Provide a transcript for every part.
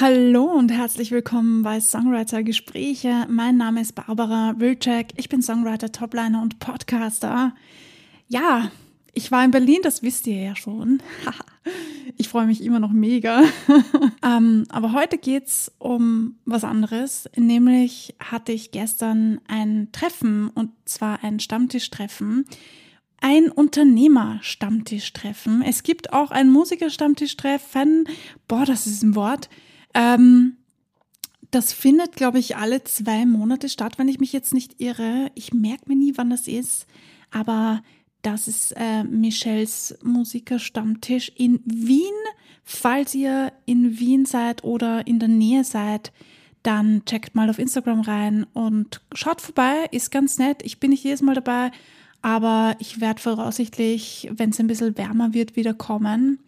Hallo und herzlich willkommen bei Songwriter Gespräche. Mein Name ist Barbara Wilczek. Ich bin Songwriter, Topliner und Podcaster. Ja, ich war in Berlin, das wisst ihr ja schon. ich freue mich immer noch mega. ähm, aber heute geht's um was anderes. Nämlich hatte ich gestern ein Treffen und zwar ein Stammtischtreffen. Ein Unternehmer-Stammtischtreffen. Es gibt auch ein Musiker-Stammtischtreffen. Boah, das ist ein Wort. Ähm, das findet, glaube ich, alle zwei Monate statt, wenn ich mich jetzt nicht irre. Ich merke mir nie, wann das ist, aber das ist äh, Michels Musikerstammtisch in Wien. Falls ihr in Wien seid oder in der Nähe seid, dann checkt mal auf Instagram rein und schaut vorbei, ist ganz nett. Ich bin nicht jedes Mal dabei, aber ich werde voraussichtlich, wenn es ein bisschen wärmer wird, wieder kommen.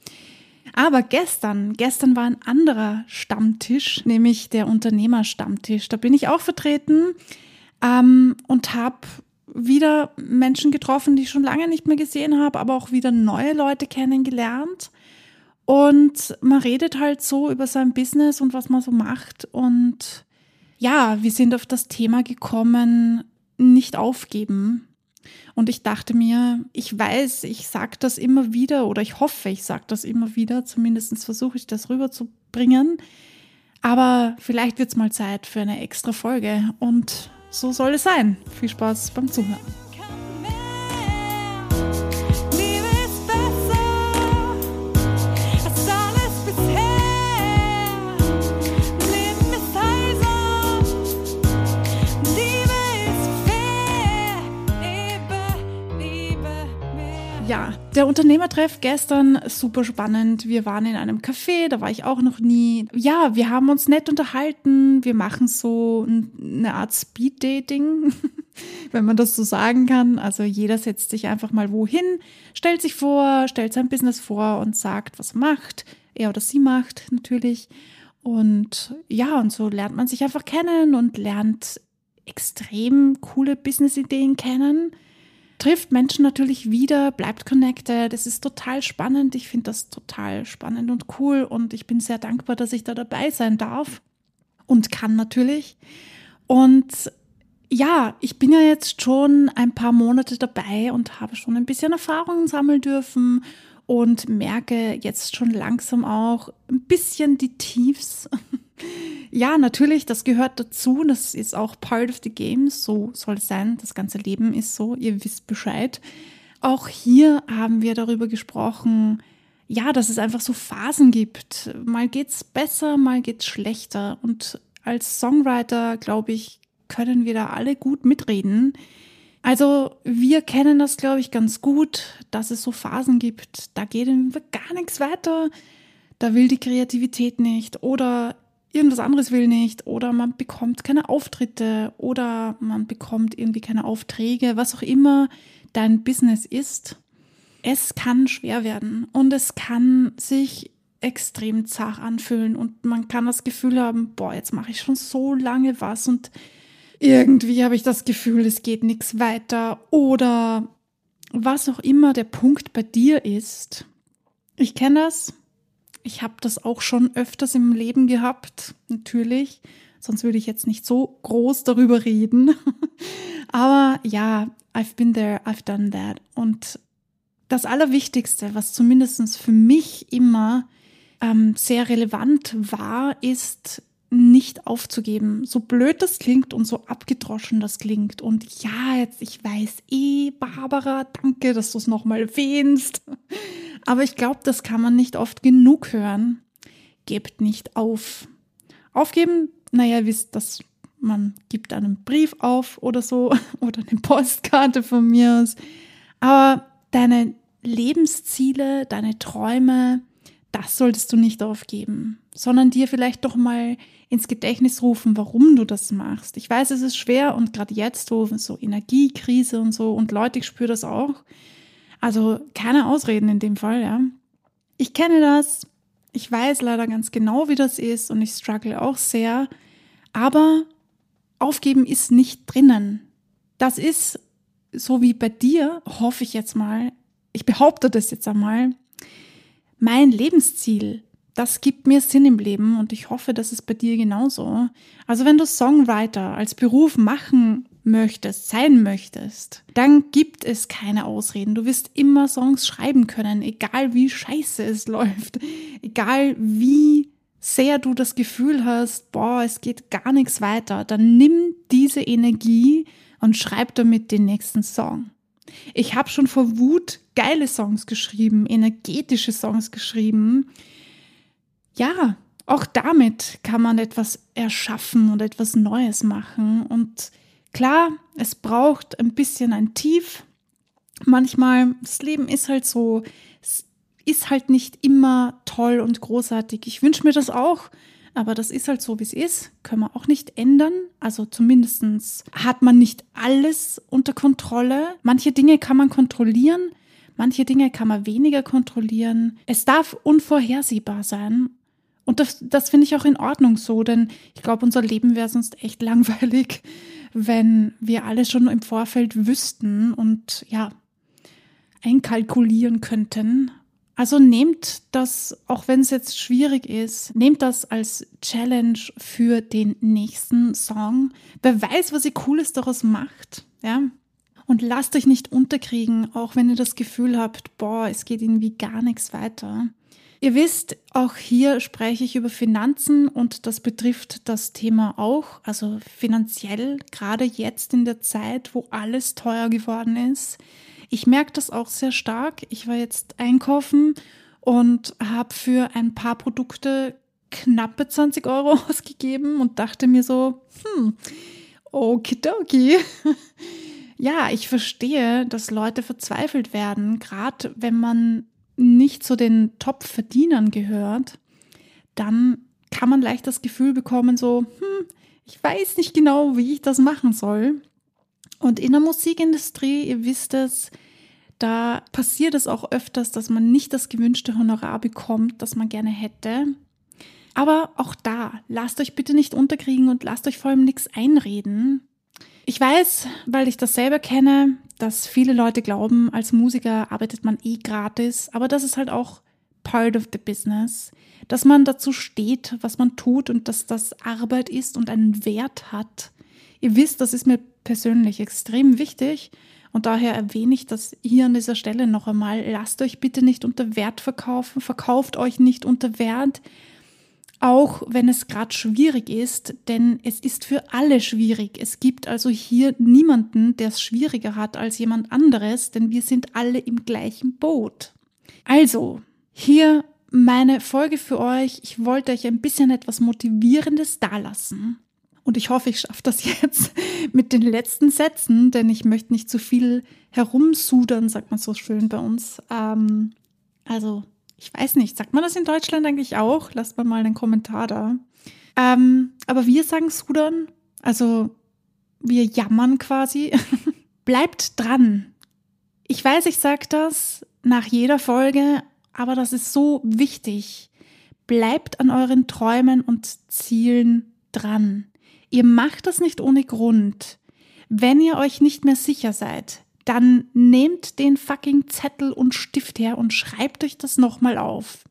Aber gestern, gestern war ein anderer Stammtisch, nämlich der Unternehmerstammtisch. Da bin ich auch vertreten ähm, und habe wieder Menschen getroffen, die ich schon lange nicht mehr gesehen habe, aber auch wieder neue Leute kennengelernt. Und man redet halt so über sein Business und was man so macht. Und ja, wir sind auf das Thema gekommen, nicht aufgeben. Und ich dachte mir, ich weiß, ich sage das immer wieder oder ich hoffe, ich sage das immer wieder, zumindest versuche ich das rüberzubringen. Aber vielleicht wird es mal Zeit für eine extra Folge und so soll es sein. Viel Spaß beim Zuhören. Der Unternehmertreff gestern super spannend. Wir waren in einem Café, da war ich auch noch nie. Ja, wir haben uns nett unterhalten. Wir machen so eine Art Speed-Dating, wenn man das so sagen kann. Also jeder setzt sich einfach mal wohin, stellt sich vor, stellt sein Business vor und sagt, was er macht. Er oder sie macht natürlich. Und ja, und so lernt man sich einfach kennen und lernt extrem coole Business-Ideen kennen trifft Menschen natürlich wieder, bleibt connected. Es ist total spannend. Ich finde das total spannend und cool und ich bin sehr dankbar, dass ich da dabei sein darf und kann natürlich. Und ja, ich bin ja jetzt schon ein paar Monate dabei und habe schon ein bisschen Erfahrungen sammeln dürfen und merke jetzt schon langsam auch ein bisschen die Tiefs ja, natürlich, das gehört dazu. Das ist auch part of the game. So soll es sein. Das ganze Leben ist so. Ihr wisst Bescheid. Auch hier haben wir darüber gesprochen, ja, dass es einfach so Phasen gibt. Mal geht's besser, mal geht's schlechter. Und als Songwriter, glaube ich, können wir da alle gut mitreden. Also wir kennen das, glaube ich, ganz gut, dass es so Phasen gibt. Da geht gar nichts weiter. Da will die Kreativität nicht. Oder irgendwas anderes will nicht oder man bekommt keine Auftritte oder man bekommt irgendwie keine Aufträge, was auch immer dein Business ist. Es kann schwer werden und es kann sich extrem zart anfühlen und man kann das Gefühl haben, boah, jetzt mache ich schon so lange was und irgendwie habe ich das Gefühl, es geht nichts weiter oder was auch immer der Punkt bei dir ist. Ich kenne das, ich habe das auch schon öfters im Leben gehabt, natürlich. Sonst würde ich jetzt nicht so groß darüber reden. Aber ja, I've been there, I've done that. Und das Allerwichtigste, was zumindest für mich immer ähm, sehr relevant war, ist nicht aufzugeben. So blöd das klingt und so abgedroschen das klingt. Und ja, jetzt, ich weiß eh, Barbara, danke, dass du es nochmal erwähnst. Aber ich glaube, das kann man nicht oft genug hören. Gebt nicht auf. Aufgeben, naja, wisst, dass man gibt einen Brief auf oder so oder eine Postkarte von mir aus. Aber deine Lebensziele, deine Träume, das solltest du nicht aufgeben, sondern dir vielleicht doch mal ins Gedächtnis rufen, warum du das machst. Ich weiß, es ist schwer und gerade jetzt, wo so Energiekrise und so und Leute, ich spüre das auch, also keine Ausreden in dem Fall, ja. Ich kenne das. Ich weiß leider ganz genau, wie das ist und ich struggle auch sehr. Aber aufgeben ist nicht drinnen. Das ist so wie bei dir, hoffe ich jetzt mal, ich behaupte das jetzt einmal, mein Lebensziel. das gibt mir Sinn im Leben und ich hoffe, das ist bei dir genauso. Also wenn du Songwriter als Beruf machen möchtest, sein möchtest, dann gibt es keine Ausreden. Du wirst immer Songs schreiben können, egal wie scheiße es läuft, egal wie sehr du das Gefühl hast, boah, es geht gar nichts weiter, dann nimm diese Energie und schreib damit den nächsten Song. Ich habe schon vor Wut geile Songs geschrieben, energetische Songs geschrieben. Ja, auch damit kann man etwas erschaffen und etwas Neues machen. Und klar, es braucht ein bisschen ein Tief. Manchmal, das Leben ist halt so, es ist halt nicht immer toll und großartig. Ich wünsche mir das auch, aber das ist halt so, wie es ist. Können wir auch nicht ändern. Also zumindest hat man nicht alles unter Kontrolle. Manche Dinge kann man kontrollieren, manche Dinge kann man weniger kontrollieren. Es darf unvorhersehbar sein. Und das, das finde ich auch in Ordnung so, denn ich glaube, unser Leben wäre sonst echt langweilig, wenn wir alles schon im Vorfeld wüssten und ja, einkalkulieren könnten. Also nehmt das, auch wenn es jetzt schwierig ist, nehmt das als Challenge für den nächsten Song. Wer weiß, was ihr Cooles daraus macht, ja. Und lasst euch nicht unterkriegen, auch wenn ihr das Gefühl habt, boah, es geht irgendwie gar nichts weiter. Ihr wisst, auch hier spreche ich über Finanzen und das betrifft das Thema auch, also finanziell, gerade jetzt in der Zeit, wo alles teuer geworden ist. Ich merke das auch sehr stark. Ich war jetzt einkaufen und habe für ein paar Produkte knappe 20 Euro ausgegeben und dachte mir so, hm, okidoki. ja, ich verstehe, dass Leute verzweifelt werden, gerade wenn man nicht zu den Top-Verdienern gehört, dann kann man leicht das Gefühl bekommen, so, hm, ich weiß nicht genau, wie ich das machen soll. Und in der Musikindustrie, ihr wisst es, da passiert es auch öfters, dass man nicht das gewünschte Honorar bekommt, das man gerne hätte. Aber auch da, lasst euch bitte nicht unterkriegen und lasst euch vor allem nichts einreden. Ich weiß, weil ich das selber kenne, dass viele Leute glauben, als Musiker arbeitet man eh gratis, aber das ist halt auch part of the business, dass man dazu steht, was man tut und dass das Arbeit ist und einen Wert hat. Ihr wisst, das ist mir persönlich extrem wichtig und daher erwähne ich das hier an dieser Stelle noch einmal. Lasst euch bitte nicht unter Wert verkaufen, verkauft euch nicht unter Wert, auch wenn es gerade schwierig ist, denn es ist für alle schwierig. Es gibt also hier niemanden, der es schwieriger hat als jemand anderes, denn wir sind alle im gleichen Boot. Also, hier meine Folge für euch. Ich wollte euch ein bisschen etwas Motivierendes dalassen. Und ich hoffe, ich schaffe das jetzt mit den letzten Sätzen, denn ich möchte nicht zu viel herumsudern, sagt man so schön bei uns. Ähm, also, ich weiß nicht, sagt man das in Deutschland eigentlich auch? Lasst mal mal einen Kommentar da. Ähm, aber wir sagen sudern, also wir jammern quasi. Bleibt dran. Ich weiß, ich sage das nach jeder Folge, aber das ist so wichtig. Bleibt an euren Träumen und Zielen dran. Ihr macht das nicht ohne Grund. Wenn ihr euch nicht mehr sicher seid, dann nehmt den fucking Zettel und Stift her und schreibt euch das nochmal auf,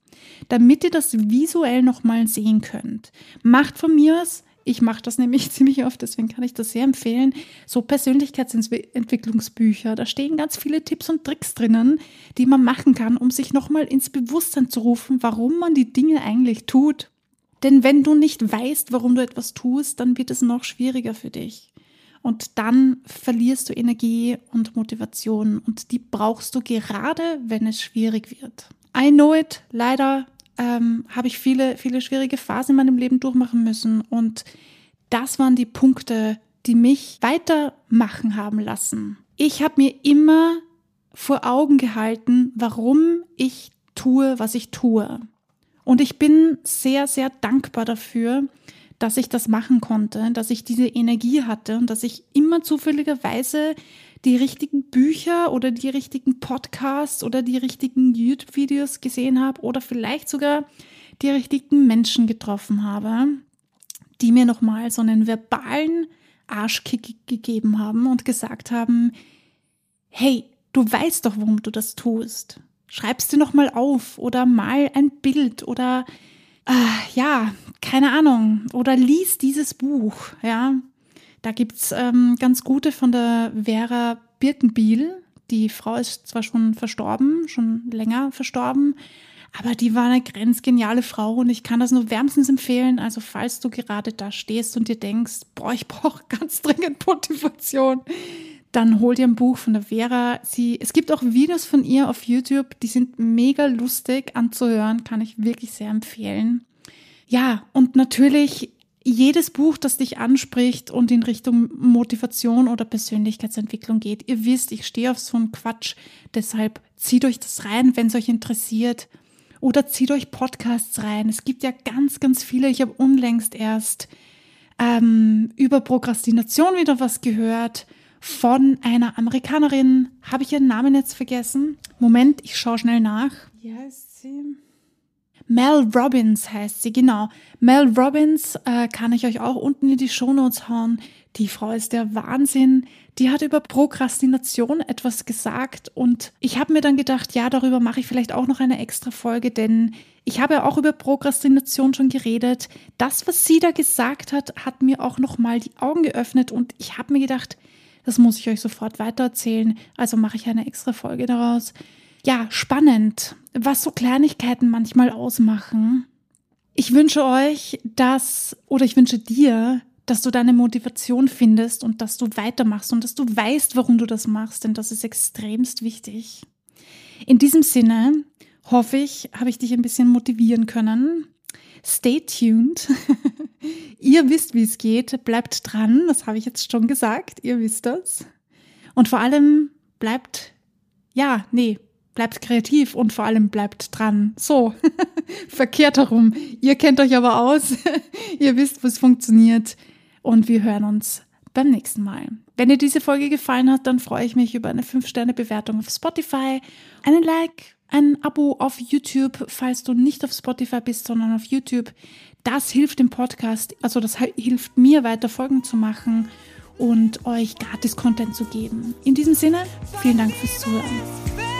damit ihr das visuell nochmal sehen könnt. Macht von mir aus, ich mache das nämlich ziemlich oft, deswegen kann ich das sehr empfehlen, so Persönlichkeitsentwicklungsbücher. Da stehen ganz viele Tipps und Tricks drinnen, die man machen kann, um sich nochmal ins Bewusstsein zu rufen, warum man die Dinge eigentlich tut. Denn wenn du nicht weißt, warum du etwas tust, dann wird es noch schwieriger für dich. Und dann verlierst du Energie und Motivation und die brauchst du gerade, wenn es schwierig wird. I know it. Leider ähm, habe ich viele, viele schwierige Phasen in meinem Leben durchmachen müssen und das waren die Punkte, die mich weitermachen haben lassen. Ich habe mir immer vor Augen gehalten, warum ich tue, was ich tue. Und ich bin sehr, sehr dankbar dafür, dass ich das machen konnte, dass ich diese Energie hatte und dass ich immer zufälligerweise die richtigen Bücher oder die richtigen Podcasts oder die richtigen YouTube-Videos gesehen habe oder vielleicht sogar die richtigen Menschen getroffen habe, die mir nochmal so einen verbalen Arschkick gegeben haben und gesagt haben, hey, du weißt doch, warum du das tust schreib's dir nochmal auf oder mal ein Bild oder ja, keine Ahnung, oder lies dieses Buch, ja. Da gibt's ähm, ganz gute von der Vera Birkenbiel. Die Frau ist zwar schon verstorben, schon länger verstorben, aber die war eine grenzgeniale Frau und ich kann das nur wärmstens empfehlen. Also falls du gerade da stehst und dir denkst, boah, ich brauche ganz dringend Motivation, dann hol dir ein Buch von der Vera. Sie, es gibt auch Videos von ihr auf YouTube, die sind mega lustig anzuhören, kann ich wirklich sehr empfehlen. Ja, und natürlich jedes Buch, das dich anspricht und in Richtung Motivation oder Persönlichkeitsentwicklung geht. Ihr wisst, ich stehe auf so einen Quatsch, deshalb zieht euch das rein, wenn es euch interessiert. Oder zieht euch Podcasts rein. Es gibt ja ganz, ganz viele. Ich habe unlängst erst ähm, über Prokrastination wieder was gehört von einer Amerikanerin. Habe ich ihren Namen jetzt vergessen? Moment, ich schaue schnell nach. Wie heißt sie? Mel Robbins heißt sie, genau. Mel Robbins äh, kann ich euch auch unten in die Shownotes hauen. Die Frau ist der Wahnsinn. Die hat über Prokrastination etwas gesagt und ich habe mir dann gedacht, ja, darüber mache ich vielleicht auch noch eine extra Folge, denn ich habe ja auch über Prokrastination schon geredet. Das, was sie da gesagt hat, hat mir auch noch mal die Augen geöffnet und ich habe mir gedacht, das muss ich euch sofort weitererzählen. Also mache ich eine extra Folge daraus. Ja, spannend, was so Kleinigkeiten manchmal ausmachen. Ich wünsche euch, dass, oder ich wünsche dir, dass du deine Motivation findest und dass du weitermachst und dass du weißt, warum du das machst, denn das ist extremst wichtig. In diesem Sinne hoffe ich, habe ich dich ein bisschen motivieren können. Stay tuned. ihr wisst, wie es geht. Bleibt dran. Das habe ich jetzt schon gesagt. Ihr wisst das. Und vor allem bleibt, ja, nee, bleibt kreativ und vor allem bleibt dran. So, verkehrt herum. Ihr kennt euch aber aus. ihr wisst, was funktioniert. Und wir hören uns beim nächsten Mal. Wenn dir diese Folge gefallen hat, dann freue ich mich über eine 5-Sterne-Bewertung auf Spotify, einen Like, ein Abo auf YouTube, falls du nicht auf Spotify bist, sondern auf YouTube. Das hilft dem Podcast, also das hilft mir weiter Folgen zu machen und euch gratis Content zu geben. In diesem Sinne, vielen Dank fürs Zuhören.